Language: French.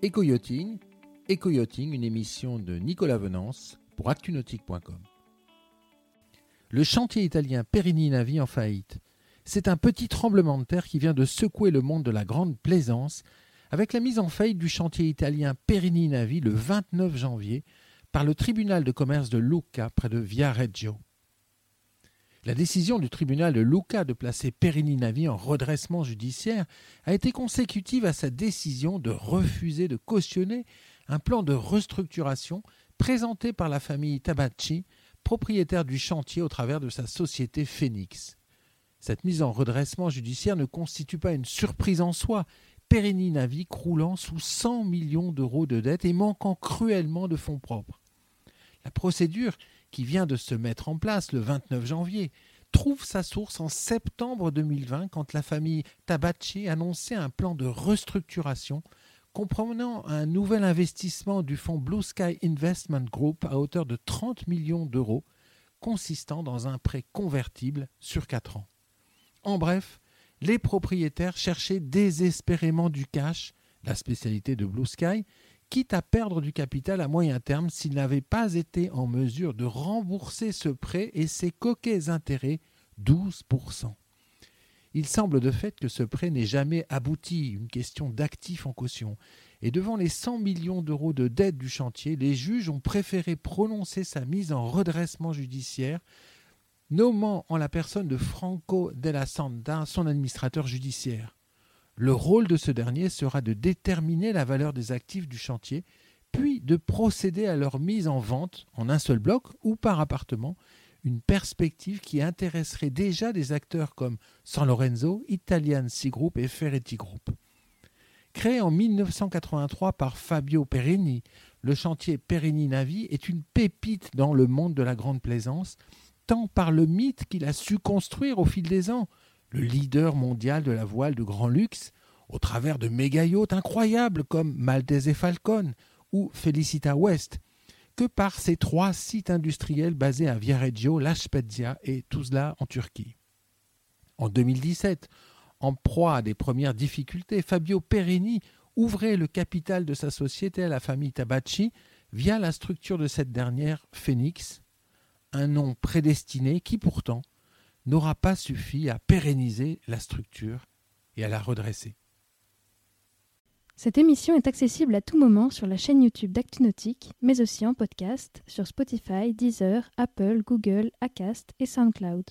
Éco-yachting, une émission de Nicolas Venance pour actunautique.com. Le chantier italien Perini Navi en faillite. C'est un petit tremblement de terre qui vient de secouer le monde de la grande plaisance avec la mise en faillite du chantier italien Perini Navi le 29 janvier par le tribunal de commerce de Lucca près de Viareggio. La décision du tribunal de Lucca de placer Perini Navi en redressement judiciaire a été consécutive à sa décision de refuser de cautionner un plan de restructuration présenté par la famille Tabacci, propriétaire du chantier au travers de sa société Phoenix. Cette mise en redressement judiciaire ne constitue pas une surprise en soi, Perini Navi croulant sous 100 millions d'euros de dettes et manquant cruellement de fonds propres. La procédure qui vient de se mettre en place le 29 janvier, trouve sa source en septembre 2020 quand la famille Tabacci annonçait un plan de restructuration comprenant un nouvel investissement du fonds Blue Sky Investment Group à hauteur de 30 millions d'euros, consistant dans un prêt convertible sur 4 ans. En bref, les propriétaires cherchaient désespérément du cash, la spécialité de Blue Sky, quitte à perdre du capital à moyen terme s'il n'avait pas été en mesure de rembourser ce prêt et ses coquets intérêts 12%. Il semble de fait que ce prêt n'ait jamais abouti, une question d'actifs en caution. Et devant les 100 millions d'euros de dette du chantier, les juges ont préféré prononcer sa mise en redressement judiciaire, nommant en la personne de Franco Della Santa son administrateur judiciaire. Le rôle de ce dernier sera de déterminer la valeur des actifs du chantier, puis de procéder à leur mise en vente en un seul bloc ou par appartement, une perspective qui intéresserait déjà des acteurs comme San Lorenzo, Italian Sea Group et Ferretti Group. Créé en 1983 par Fabio Perini, le chantier Perini Navi est une pépite dans le monde de la grande plaisance, tant par le mythe qu'il a su construire au fil des ans, le leader mondial de la voile de grand luxe, au travers de méga yachts incroyables comme Maltese Falcon ou Felicita West, que par ses trois sites industriels basés à Viareggio, La Spezia et Tuzla en Turquie. En 2017, en proie à des premières difficultés, Fabio Perini ouvrait le capital de sa société à la famille Tabacci via la structure de cette dernière, Phoenix, un nom prédestiné qui pourtant n'aura pas suffi à pérenniser la structure et à la redresser. Cette émission est accessible à tout moment sur la chaîne YouTube d'ActuNautique, mais aussi en podcast sur Spotify, Deezer, Apple, Google, Acast et SoundCloud.